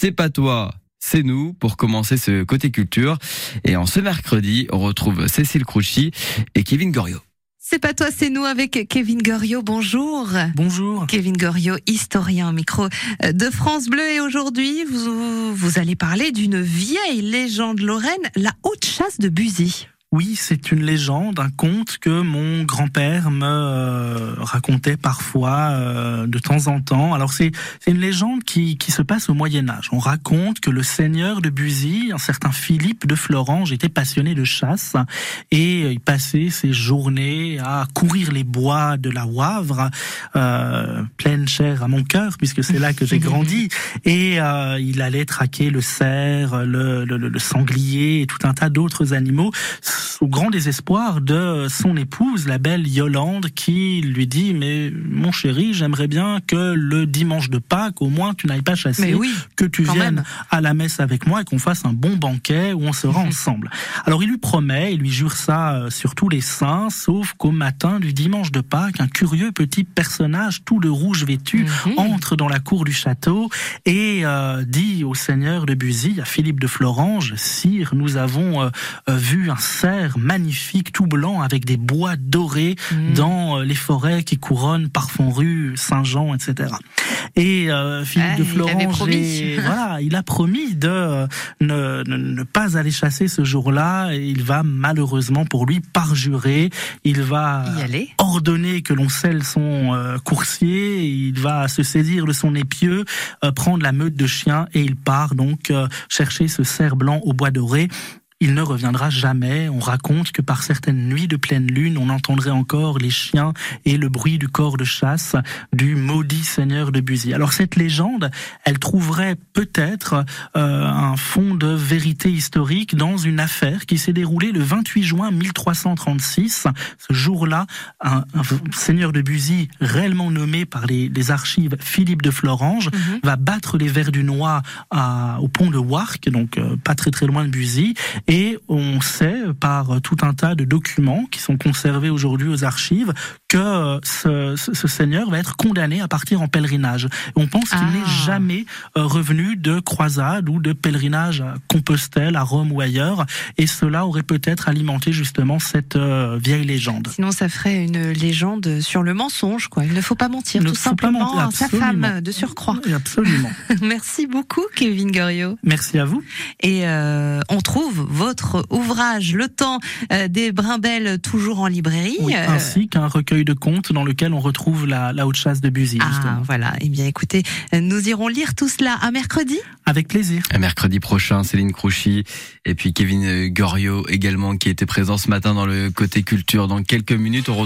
C'est pas toi, c'est nous pour commencer ce côté culture. Et en ce mercredi, on retrouve Cécile Crouchy et Kevin Goriot. C'est pas toi, c'est nous avec Kevin Goriot. Bonjour. Bonjour. Kevin Goriot, historien micro de France Bleu. Et aujourd'hui, vous, vous allez parler d'une vieille légende lorraine, la haute chasse de Buzy. Oui, c'est une légende, un conte que mon grand-père me euh, racontait parfois euh, de temps en temps. Alors c'est une légende qui, qui se passe au Moyen Âge. On raconte que le seigneur de Buzy, un certain Philippe de Florange, était passionné de chasse et il passait ses journées à courir les bois de la Wavre, euh, pleine chair à mon cœur puisque c'est là que j'ai grandi. Et euh, il allait traquer le cerf, le, le, le sanglier et tout un tas d'autres animaux au grand désespoir de son épouse, la belle Yolande, qui lui dit mais mon chéri, j'aimerais bien que le dimanche de Pâques, au moins, tu n'ailles pas chasser, que tu viennes à la messe avec moi et qu'on fasse un bon banquet où on sera ensemble. Alors il lui promet, il lui jure ça euh, sur tous les saints, sauf qu'au matin du dimanche de Pâques, un curieux petit personnage tout de rouge vêtu mhm. entre dans la cour du château et euh, dit au seigneur de Buzy, à Philippe de Florange, Sire, nous avons euh, vu un magnifique, tout blanc, avec des bois dorés mm. dans euh, les forêts qui couronnent Parfond-Rue, Saint-Jean, etc. Et euh, Philippe de Florence, il, voilà, il a promis de euh, ne, ne, pas aller chasser ce jour-là. Et il va malheureusement pour lui parjurer. Il va ordonner que l'on scelle son coursier. Il va se saisir de son épieu, prendre la meute de chiens et il part donc chercher ce cerf blanc au bois doré il ne reviendra jamais. On raconte que par certaines nuits de pleine lune, on entendrait encore les chiens et le bruit du corps de chasse du maudit seigneur de Buzy. Alors cette légende, elle trouverait peut-être euh, un fond de vérité historique dans une affaire qui s'est déroulée le 28 juin 1336. Ce jour-là, un, seigneur de Buzy, réellement nommé par les, archives Philippe de Florange, mhm. va battre les vers du Noix au pont de Warc, donc euh, pas très très loin de Buzy, et on sait par tout un tas de documents qui sont conservés aujourd'hui aux archives que ce, ce, seigneur va être condamné à partir en pèlerinage. on pense qu'il n'est ah. jamais euh, revenu de croisade ou de pèlerinage à Compostelle, à Rome ou ailleurs. Et cela aurait peut-être alimenté justement cette euh, vieille légende. Sinon, ça ferait une légende sur le mensonge. Quoi. Il ne faut pas mentir, tout simplement à sa femme de surcroît. absolument. Merci beaucoup, Kevin Goriot. Merci à vous. Et euh, on trouve votre ouvrage, Le temps des Brimbelles, toujours en librairie. ainsi qu'un recueil de contes dans lequel on retrouve la, haute chasse de Buzy. Ah, voilà. Eh bien, écoutez, nous irons lire tout cela à mercredi. Avec plaisir. À mercredi prochain, Céline Crouchy et puis Kevin Goriot également qui était présent ce matin dans le côté culture. Dans quelques minutes, on